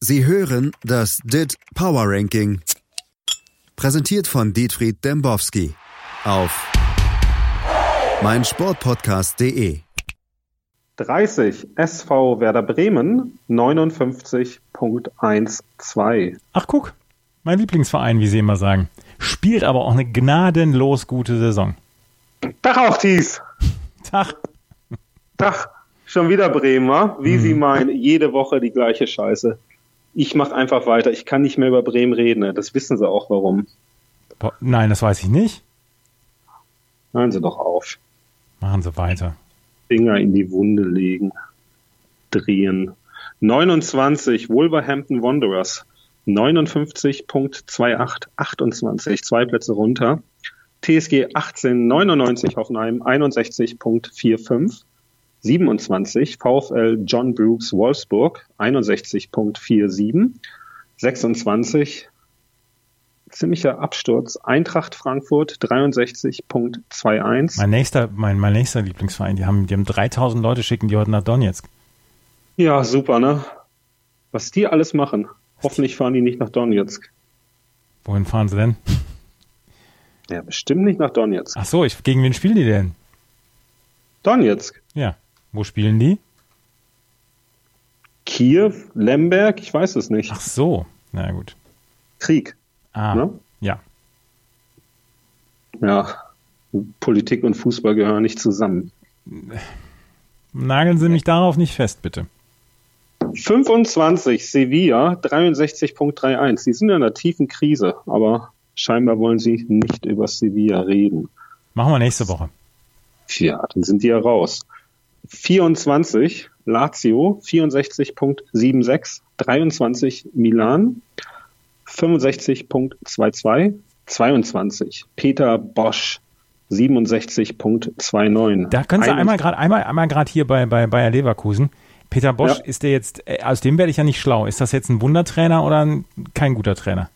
Sie hören das DIT Power Ranking. Präsentiert von Dietfried Dembowski auf meinsportpodcast.de. 30 SV Werder Bremen 59.12. Ach guck, mein Lieblingsverein, wie Sie immer sagen. Spielt aber auch eine gnadenlos gute Saison. Tag auch dies. Tag. Tag. Schon wieder Bremen, wa? wie Mhm. Sie meinen, jede Woche die gleiche Scheiße. Ich mach einfach weiter. Ich kann nicht mehr über Bremen reden. ne? Das wissen Sie auch warum. Nein, das weiß ich nicht. Hören Sie doch auf. Machen Sie weiter. Finger in die Wunde legen. Drehen. 29 Wolverhampton Wanderers. 59.28. 28. Zwei Plätze runter. TSG 1899 Hoffenheim 61.45. 27 VfL John Brooks Wolfsburg 61.47. 26 ziemlicher Absturz Eintracht Frankfurt 63.21. Mein nächster, mein, mein nächster Lieblingsverein, die haben, die haben 3000 Leute schicken die heute nach Donetsk. Ja, super, ne? Was die alles machen. Hoffentlich fahren die nicht nach Donetsk. Wohin fahren sie denn? Ja, bestimmt nicht nach Donetsk. Ach so, ich, gegen wen spielen die denn? Donetsk. Ja. Wo spielen die? Kiew, Lemberg, ich weiß es nicht. Ach so. Na gut. Krieg. Ah, Ne? ja. Ja, Politik und Fußball gehören nicht zusammen. Nageln Sie mich darauf nicht fest, bitte. 25 Sevilla 63.31. Die sind in einer tiefen Krise, aber scheinbar wollen sie nicht über Sevilla reden. Machen wir nächste Woche. Ja, dann sind die ja raus. 24 Lazio 64.76. 23 Milan 65.22. 22 Peter Bosch 67.29. Da können Sie Ein- einmal gerade einmal, einmal gerade hier bei, bei Bayer Leverkusen. Peter Bosch, Ja. ist der jetzt, äh, aus dem werde ich ja nicht schlau. Ist das jetzt ein Wundertrainer oder ein, kein guter Trainer?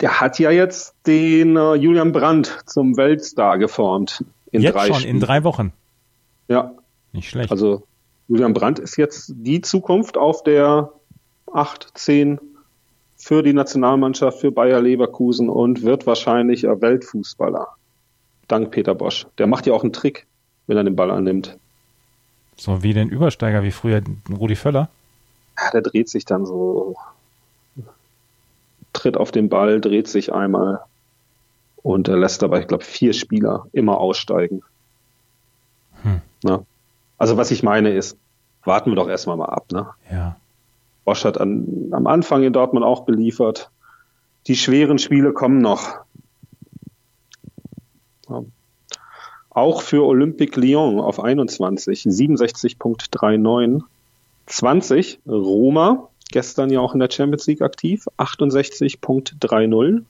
Der hat ja jetzt den äh, Julian Brandt zum Weltstar geformt. In jetzt drei schon, in Spielen. drei Wochen. Ja, Nicht schlecht. also Julian Brandt ist jetzt die Zukunft auf der 8, 10 für die Nationalmannschaft, für Bayer Leverkusen und wird wahrscheinlich ein Weltfußballer. Dank Peter Bosch. Der macht ja auch einen Trick, wenn er den Ball annimmt. so wie den Übersteiger, wie früher Rudi Völler. Ja, der dreht sich dann so, tritt auf den Ball, dreht sich einmal und lässt dabei, ich glaube, vier Spieler immer aussteigen. Hm. Na? Also was ich meine ist, warten wir doch erstmal mal ab. Ne? Ja. Bosch hat an, am Anfang in Dortmund auch beliefert. Die schweren Spiele kommen noch. Ja. Auch für Olympique Lyon auf 21, 67.39. 20, Roma, gestern ja auch in der Champions League aktiv, 68.30.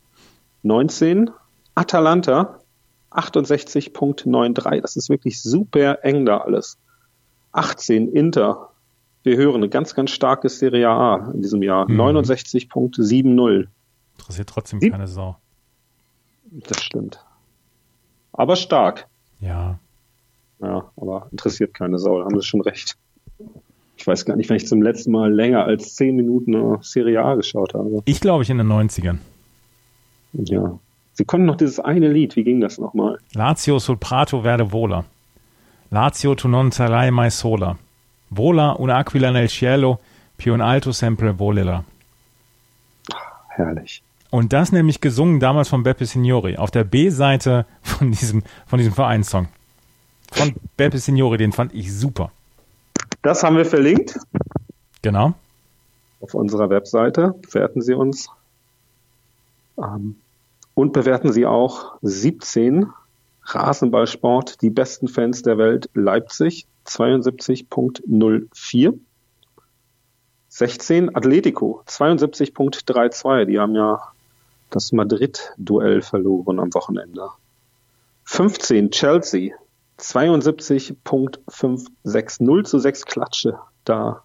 19, Atalanta, 68.93. Das ist wirklich super eng da alles. 18, Inter, wir hören eine ganz, ganz starke Serie A in diesem Jahr. Mhm. 69.70. Interessiert trotzdem Sieb- keine Sau. Das stimmt. Aber stark. Ja. Ja, aber interessiert keine Sau, da haben sie schon recht. Ich weiß gar nicht, wenn ich zum letzten Mal länger als 10 Minuten eine Serie A geschaut habe. Ich glaube ich in den 90ern. Ja. Sie konnten noch dieses eine Lied, wie ging das nochmal? Lazio sul prato verde vola. Lazio tu non sarai mai sola. Vola un'aquila nel cielo, più in alto sempre volerà. Herrlich. Und das nämlich gesungen damals von Beppe Signori auf der B-Seite von diesem, von diesem Vereinssong. Von Beppe Signori, den fand ich super. Das haben wir verlinkt Genau. auf unserer Webseite. Bewerten Sie uns. Ähm, und bewerten Sie auch 17 Rasenballsport, die besten Fans der Welt, Leipzig 72.04. 16 Atletico 72.32. Die haben ja das Madrid-Duell verloren am Wochenende. 15 Chelsea 72.56. 0 zu 6 Klatsche da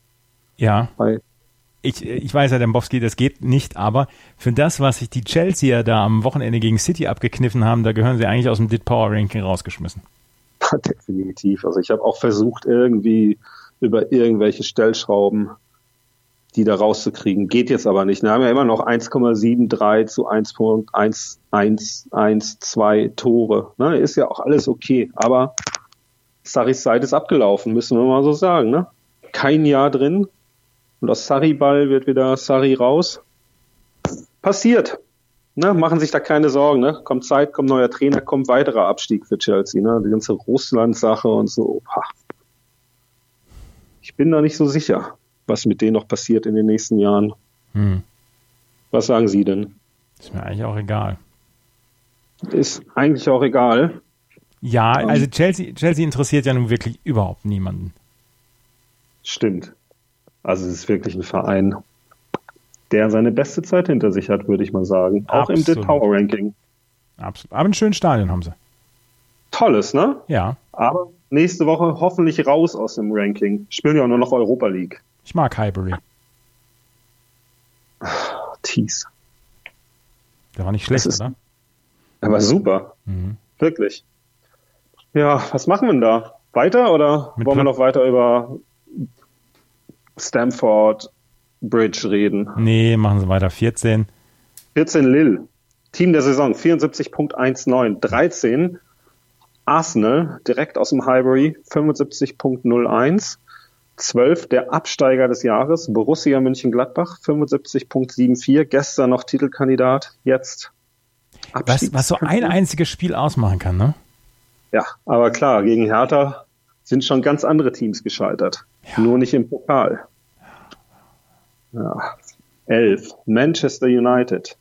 Ja. bei Ich, ich weiß ja, Dembowski, das geht nicht, aber für das, was sich die Chelseaer da am Wochenende gegen City abgekniffen haben, da gehören sie eigentlich aus dem Dit Power Ranking rausgeschmissen. Definitiv. Also ich habe auch versucht, irgendwie über irgendwelche Stellschrauben die da rauszukriegen. Geht jetzt aber nicht. Wir haben ja immer noch 1,73 zu 1.1112 Tore. Ne? Ist ja auch alles okay. Aber Saris Zeit ist abgelaufen, müssen wir mal so sagen. Ne? Kein Jahr drin. Und aus Sarri-Ball wird wieder Sarri raus. Passiert. Ne? Machen sich da keine Sorgen. Ne? Kommt Zeit, kommt neuer Trainer, kommt weiterer Abstieg für Chelsea. Ne? Die ganze Russland-Sache und so. Ich bin da nicht so sicher was mit denen noch passiert in den nächsten Jahren. Hm. Was sagen Sie denn? Ist mir eigentlich auch egal. Ist eigentlich auch egal. Ja, also Chelsea, Chelsea interessiert ja nun wirklich überhaupt niemanden. Stimmt. Also es ist wirklich ein Verein, der seine beste Zeit hinter sich hat, würde ich mal sagen. Auch Absolut. im Dit Power Ranking. Absolut. Aber ein schönes Stadion haben sie. Tolles, ne? Ja. Aber nächste Woche hoffentlich raus aus dem Ranking. Spielen ja auch nur noch Europa League. Ich mag Highbury. Tease. Der war nicht schlecht, ist, oder? Er war super. Mhm. Wirklich. Ja, was machen wir denn da? Weiter oder Mit wollen wir noch weiter über Stamford Bridge reden? Nee, machen Sie weiter. 14. 14 Lille. Team der Saison 74.19. 13 Arsenal direkt aus dem Highbury 75.01. 12 der Absteiger des Jahres, Borussia München-Gladbach, 75.74, gestern noch Titelkandidat, jetzt was, was so ein einziges Spiel ausmachen kann, ne? Ja, aber klar, gegen Hertha sind schon ganz andere Teams gescheitert. Ja. Nur nicht im Pokal. Ja. 11. Manchester United.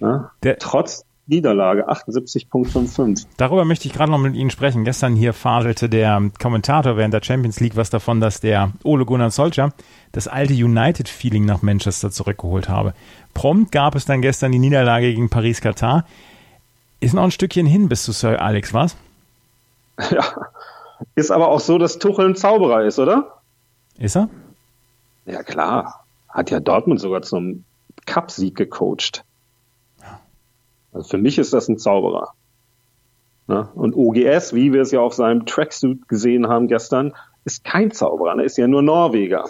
Ja, der, trotz Niederlage 78.55. Darüber möchte ich gerade noch mit Ihnen sprechen. Gestern hier fadelte der Kommentator während der Champions League was davon, dass der Ole Gunnar Solskjaer das alte United-Feeling nach Manchester zurückgeholt habe. Prompt gab es dann gestern die Niederlage gegen Paris-Katar. Ist noch ein Stückchen hin bis zu Sir Alex, was? Ja, ist aber auch so, dass Tuchel ein Zauberer ist, oder? Ist er? Ja, klar. Hat ja Dortmund sogar zum Cup-Sieg gecoacht. Also für mich ist das ein Zauberer. Ne? Und OGS, wie wir es ja auf seinem Tracksuit gesehen haben gestern, ist kein Zauberer, ne? ist ja nur Norweger.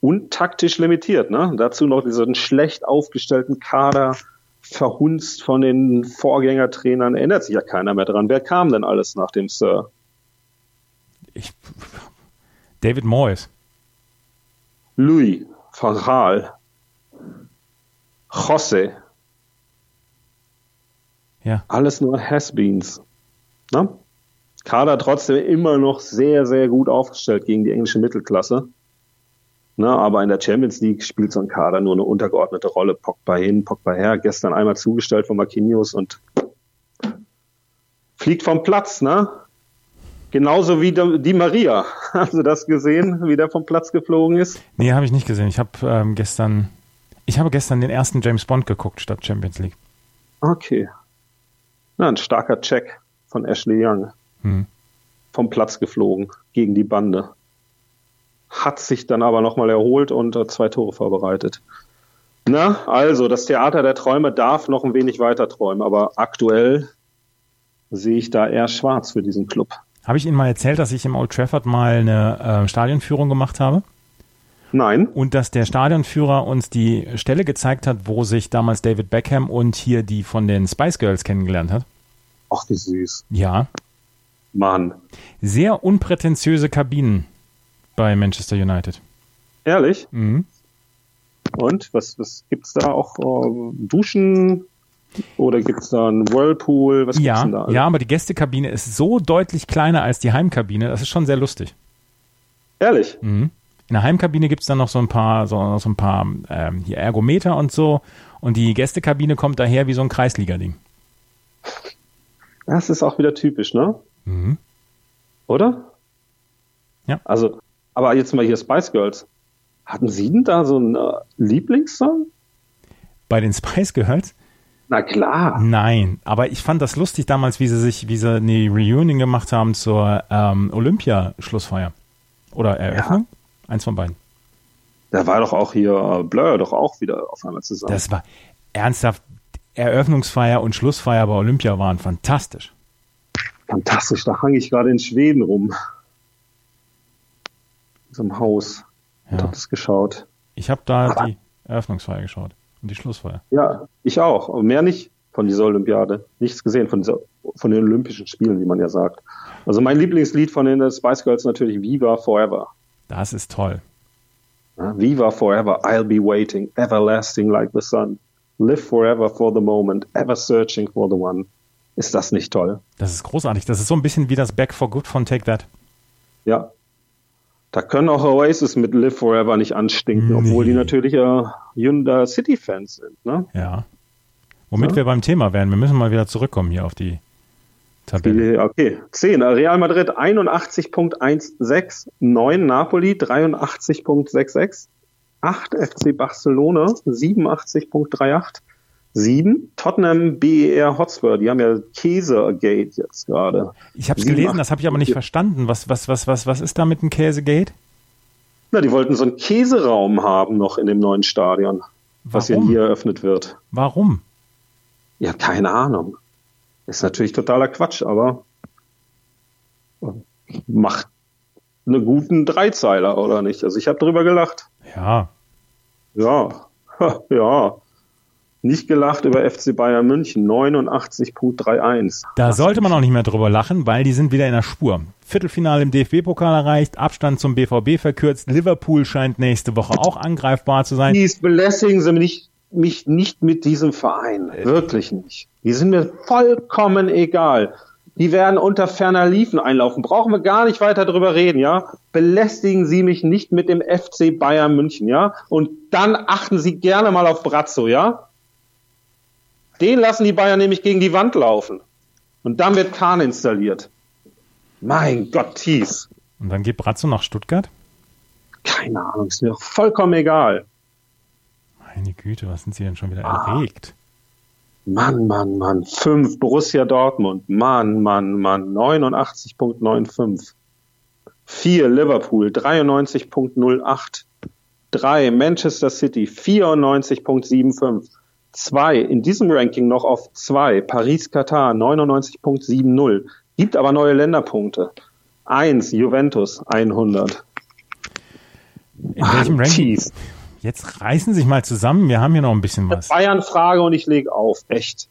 Und taktisch limitiert. Ne? Dazu noch diesen schlecht aufgestellten Kader, verhunzt von den Vorgängertrainern, erinnert sich ja keiner mehr dran. Wer kam denn alles nach dem Sir? Ich, David Moyes. Louis van Gaal. José. Ja. Alles nur Has-Beens. Ne? Kader trotzdem immer noch sehr, sehr gut aufgestellt gegen die englische Mittelklasse. Ne, aber in der Champions League spielt so ein Kader nur eine untergeordnete Rolle. Pogba hin, Pogba her. Gestern einmal zugestellt von Marquinhos und fliegt vom Platz, ne? Genauso wie die Maria. Hast du das gesehen, wie der vom Platz geflogen ist? Nee, habe ich nicht gesehen. Ich habe ähm, gestern, ich habe gestern den ersten James Bond geguckt statt Champions League. Okay. Na, ein starker Check von Ashley Young. Hm. Vom Platz geflogen gegen die Bande. Hat sich dann aber nochmal erholt und äh, zwei Tore vorbereitet. Na, also, das Theater der Träume darf noch ein wenig weiter träumen, aber aktuell sehe ich da eher schwarz für diesen Club. Habe ich Ihnen mal erzählt, dass ich im Old Trafford mal eine äh, Stadionführung gemacht habe? Nein. Und dass der Stadionführer uns die Stelle gezeigt hat, wo sich damals David Beckham und hier die von den Spice Girls kennengelernt hat. Ach, wie süß. Ja. Mann. Sehr unprätentiöse Kabinen bei Manchester United. Ehrlich? Mhm. Und was, was gibt es da auch? Uh, Duschen? Oder gibt es da einen Whirlpool? Was ja, denn da? Ja, aber die Gästekabine ist so deutlich kleiner als die Heimkabine. Das ist schon sehr lustig. Ehrlich? Mhm. In der Heimkabine gibt es dann noch so ein paar, so, so ein paar ähm, hier Ergometer und so. Und die Gästekabine kommt daher wie so ein Kreisliga-Ding. Das ist auch wieder typisch, ne? Mhm. Oder? Ja. Also, aber jetzt mal hier Spice Girls. Hatten Sie denn da so einen äh, Lieblingssong? Bei den Spice Girls? Na klar. Nein, aber ich fand das lustig damals, wie sie sich, wie sie eine Reunion gemacht haben zur ähm, Olympia-Schlussfeier. Oder Eröffnung? Ja. Eins von beiden. Da war doch auch hier Blur doch auch wieder auf einmal zusammen. Das war ernsthaft. Eröffnungsfeier und Schlussfeier bei Olympia waren fantastisch. Fantastisch, da hang ich gerade in Schweden rum. In so einem Haus. ja. und habe es geschaut. Ich habe da Aber die Eröffnungsfeier geschaut die Schlussfeier. Ja, ich auch, aber mehr nicht von dieser Olympiade. Nichts gesehen von, dieser, von den Olympischen Spielen, wie man ja sagt. Also mein Lieblingslied von den Spice Girls natürlich Viva Forever. Das ist toll. Viva forever, I'll be waiting, everlasting like the sun. Live forever for the moment, ever searching for the one. Ist das nicht toll? Das ist großartig. Das ist so ein bisschen wie das Back for Good von Take That. Ja. Da können auch Oasis mit Live Forever nicht anstinken, nee. obwohl die natürlich äh, Hyundai City-Fans sind. Ne? Ja. Womit ja? wir beim Thema wären. Wir müssen mal wieder zurückkommen hier auf die Tabelle. Okay, 10. Real Madrid 81.16, 9 Napoli 83.66, 8 FC Barcelona 87.38, 7 Tottenham BER Hotspur, die haben ja Käsegate jetzt gerade. Ich habe es gelesen, das habe ich aber nicht verstanden. Was, was, was, was, was ist da mit dem Käsegate? Na, die wollten so einen Käseraum haben noch in dem neuen Stadion, Warum? was ja hier eröffnet wird. Warum? Ja, keine Ahnung. Ist natürlich totaler Quatsch, aber macht einen guten Dreizeiler, oder nicht? Also ich habe drüber gelacht. Ja. Ja, ja. Nicht gelacht über FC Bayern München, 89.31. Da sollte man auch nicht mehr drüber lachen, weil die sind wieder in der Spur. Viertelfinale im DFB-Pokal erreicht, Abstand zum BVB verkürzt, Liverpool scheint nächste Woche auch angreifbar zu sein. Dies belästigen Sie mich mich nicht mit diesem Verein. Wirklich nicht. Die sind mir vollkommen egal. Die werden unter ferner Liefen einlaufen. Brauchen wir gar nicht weiter drüber reden, ja? Belästigen Sie mich nicht mit dem FC Bayern München, ja? Und dann achten Sie gerne mal auf Brazzo, ja? Den lassen die Bayern nämlich gegen die Wand laufen. Und dann wird Kahn installiert. Mein Gott, Thies. Und dann geht Brazzo nach Stuttgart? Keine Ahnung, ist mir vollkommen egal. Meine Güte, was sind Sie denn schon wieder ah. erregt? Mann, Mann, Mann. 5 Borussia Dortmund. Mann, Mann, Mann. 89.95. 4 Liverpool. 93.08. 3 Manchester City. 94.75. 2 in diesem Ranking noch auf 2 Paris-Katar. 99.70. Gibt aber neue Länderpunkte. 1 Juventus. 100. In welchem Ranking? Jetzt reißen sich mal zusammen, wir haben hier noch ein bisschen was. Bayern-Frage und ich lege auf, echt.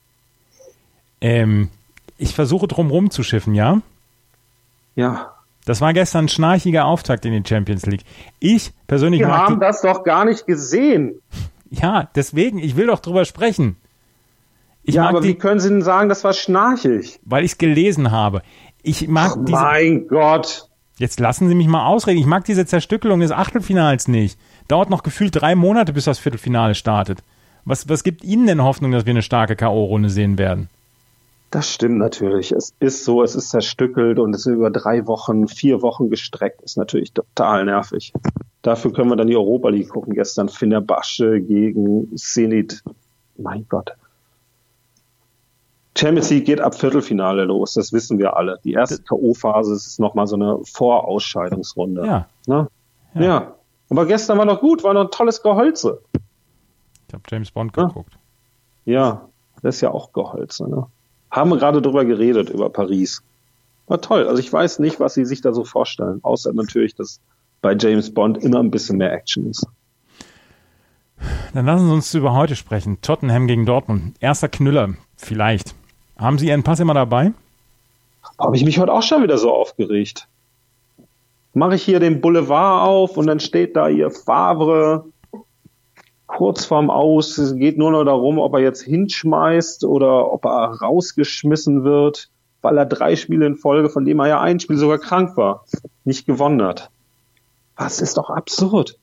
Ähm, ich versuche drum zu schiffen, ja? Ja. Das war gestern ein schnarchiger Auftakt in die Champions League. Ich persönlich. Wir haben das doch gar nicht gesehen. Ja, deswegen, ich will doch drüber sprechen. Ich ja, aber die, wie können Sie denn sagen, das war schnarchig? Weil ich es gelesen habe. Ich mag Ach, diese, Mein Gott. Jetzt lassen Sie mich mal ausreden. Ich mag diese Zerstückelung des Achtelfinals nicht. Dauert noch gefühlt drei Monate, bis das Viertelfinale startet. Was, was gibt Ihnen denn Hoffnung, dass wir eine starke K.O.-Runde sehen werden? Das stimmt natürlich. Es ist so, es ist zerstückelt und es ist über drei Wochen, vier Wochen gestreckt. Ist natürlich total nervig. Dafür können wir dann die Europa League gucken. Gestern Fenerbahce gegen Zenit. Mein Gott. Champions League geht ab Viertelfinale los. Das wissen wir alle. Die erste K.O.-Phase ist nochmal so eine Vorausscheidungsrunde. Ja. Ne? ja. ja. Aber gestern war noch gut, war noch ein tolles Geholze. Ich habe James Bond geguckt. Ja, das ist ja auch Geholze. Ne? Haben wir gerade drüber geredet, über Paris. War toll. Also ich weiß nicht, was sie sich da so vorstellen. Außer natürlich, dass bei James Bond immer ein bisschen mehr Action ist. Dann lassen Sie uns über heute sprechen. Tottenham gegen Dortmund. Erster Knüller, vielleicht. Haben Sie Ihren Pass immer dabei? Habe ich mich heute auch schon wieder so aufgeregt mache ich hier den Boulevard auf und dann steht da ihr Favre kurz vorm Aus. Es geht nur noch darum, ob er jetzt hinschmeißt oder ob er rausgeschmissen wird, weil er drei Spiele in Folge, von dem er ja ein Spiel sogar krank war, nicht gewonnen hat. Was ist doch absurd.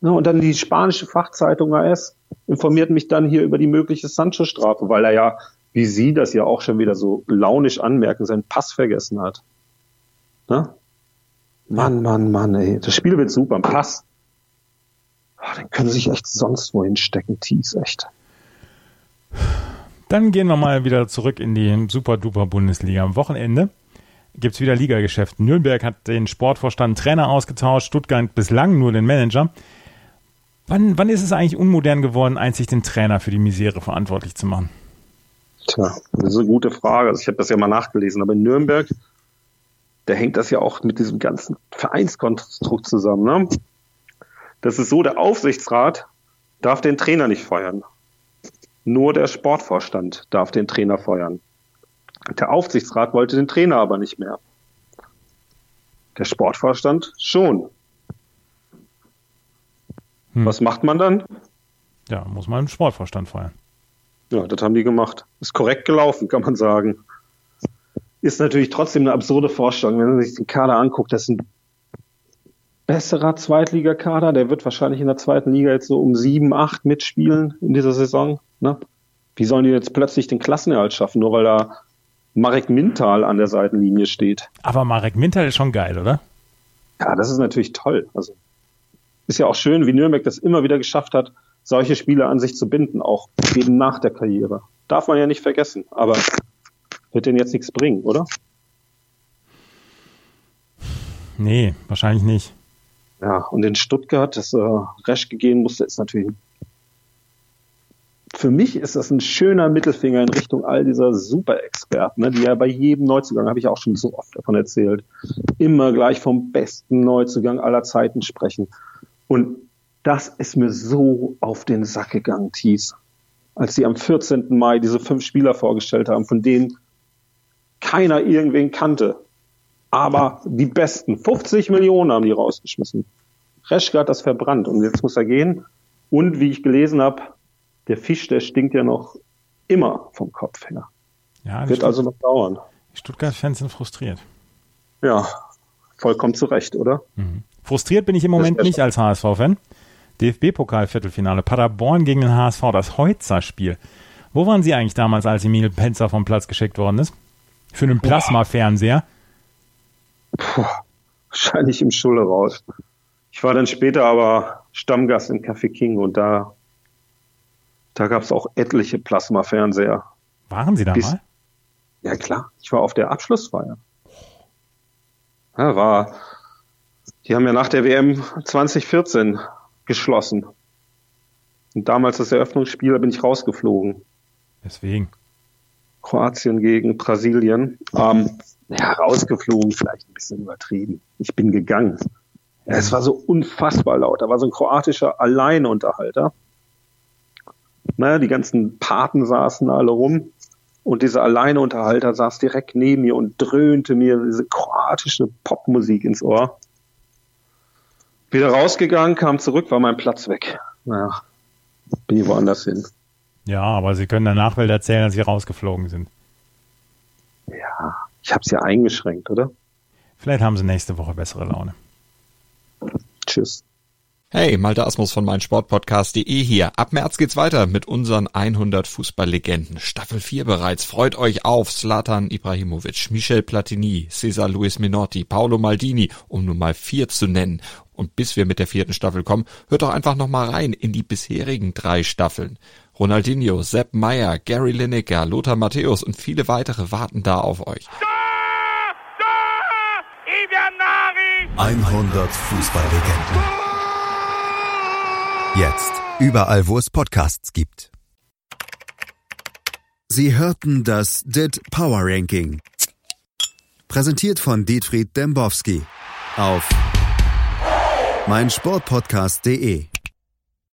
Ja, und dann die spanische Fachzeitung AS informiert mich dann hier über die mögliche Sancho-Strafe, weil er ja, wie Sie das ja auch schon wieder so launisch anmerken, seinen Pass vergessen hat. Na? Mann, Mann, Mann, ey. Das Spiel wird super. Pass. Oh, den können sie sich echt sonst wohin stecken. Tees, echt. Dann gehen wir mal wieder zurück in die Super-Duper-Bundesliga. Am Wochenende gibt es wieder Ligageschäft. Nürnberg hat den Sportvorstand Trainer ausgetauscht, Stuttgart bislang nur den Manager. Wann, wann ist es eigentlich unmodern geworden, einzig den Trainer für die Misere verantwortlich zu machen? Tja, das ist eine gute Frage. Also ich habe das ja mal nachgelesen, aber in Nürnberg da hängt das ja auch mit diesem ganzen Vereinskonstrukt zusammen. Ne? Das ist so, der Aufsichtsrat darf den Trainer nicht feuern. Nur der Sportvorstand darf den Trainer feuern. Der Aufsichtsrat wollte den Trainer aber nicht mehr. Der Sportvorstand schon. Hm. Was macht man dann? Ja, muss man den Sportvorstand feuern. Ja, das haben die gemacht. Ist korrekt gelaufen, kann man sagen. Ist natürlich trotzdem eine absurde Vorstellung, wenn man sich den Kader anguckt. Das ein besserer Zweitligakader. Der wird wahrscheinlich in der zweiten Liga jetzt so um sieben, acht mitspielen in dieser Saison. Ne? Wie sollen die jetzt plötzlich den Klassenerhalt schaffen, nur weil da Marek Mintal an der Seitenlinie steht? Aber Marek Mintal ist schon geil, oder? Ja, das ist natürlich toll. Also ist ja auch schön, wie Nürnberg das immer wieder geschafft hat, solche Spieler an sich zu binden, auch eben nach der Karriere. Darf man ja nicht vergessen. Aber wird denen jetzt nichts bringen, oder? Nee, wahrscheinlich nicht. Ja, und in Stuttgart, dass äh, Reschke gehen musste, ist natürlich. Für mich ist das ein schöner Mittelfinger in Richtung all dieser Super-Experten, ne, die ja bei jedem Neuzugang, habe ich auch schon so oft davon erzählt, immer gleich vom besten Neuzugang aller Zeiten sprechen. Und das ist mir so auf den Sack gegangen, Thies. Als sie am 14. Mai diese fünf Spieler vorgestellt haben, von denen keiner irgendwen kannte. Aber die besten, 50 Millionen haben die rausgeschmissen. Reschke hat das verbrannt und jetzt muss er gehen. Und wie ich gelesen habe, der Fisch, der stinkt ja noch immer vom Kopf her. Ja, Wird also noch dauern. Die Stuttgart-Fans sind frustriert. Ja, vollkommen zu Recht, oder? Mhm. Frustriert bin ich im Moment nicht als HSV-Fan. DFB-Pokal-Viertelfinale, Paderborn gegen den HSV, das Heutzer-Spiel. Wo waren Sie eigentlich damals, als Emil Penzer vom Platz geschickt worden ist? Für einen Plasma-Fernseher? Wahrscheinlich im Schulle raus. Ich war dann später aber Stammgast im Café King und da, da gab es auch etliche Plasma-Fernseher. Waren Sie da Bis, mal? Ja klar, ich war auf der Abschlussfeier. Ja, war, die haben ja nach der WM 2014 geschlossen. Und damals das Eröffnungsspiel, da bin ich rausgeflogen. Deswegen. Kroatien gegen Brasilien. Ähm, ja, rausgeflogen, vielleicht ein bisschen übertrieben. Ich bin gegangen. Es war so unfassbar laut. Da war so ein kroatischer Alleinunterhalter. Naja, die ganzen Paten saßen alle rum. Und dieser Alleinunterhalter saß direkt neben mir und dröhnte mir diese kroatische Popmusik ins Ohr. Wieder rausgegangen, kam zurück, war mein Platz weg. Naja, bin ich woanders hin. Ja, aber Sie können danach Nachwelt erzählen, dass Sie rausgeflogen sind. Ich habe es ja eingeschränkt, oder? Vielleicht haben Sie nächste Woche bessere Laune. Tschüss. Hey, Malte Asmus von meinsportpodcast.de hier. Ab März geht's weiter mit unseren 100 Fußballlegenden. Staffel 4 bereits. Freut euch auf Zlatan Ibrahimovic, Michel Platini, Cesar Luis Minotti, Paolo Maldini, um nur mal vier zu nennen. Und bis wir mit der vierten Staffel kommen, hört doch einfach noch mal rein in die bisherigen drei Staffeln. Ronaldinho, Sepp Meyer, Gary Lineker, Lothar Matthäus und viele weitere warten da auf euch. 100 Fußballlegenden. Jetzt überall, wo es Podcasts gibt. Sie hörten das DIT Power Ranking. Präsentiert von Dietfried Dembowski auf meinsportpodcast.de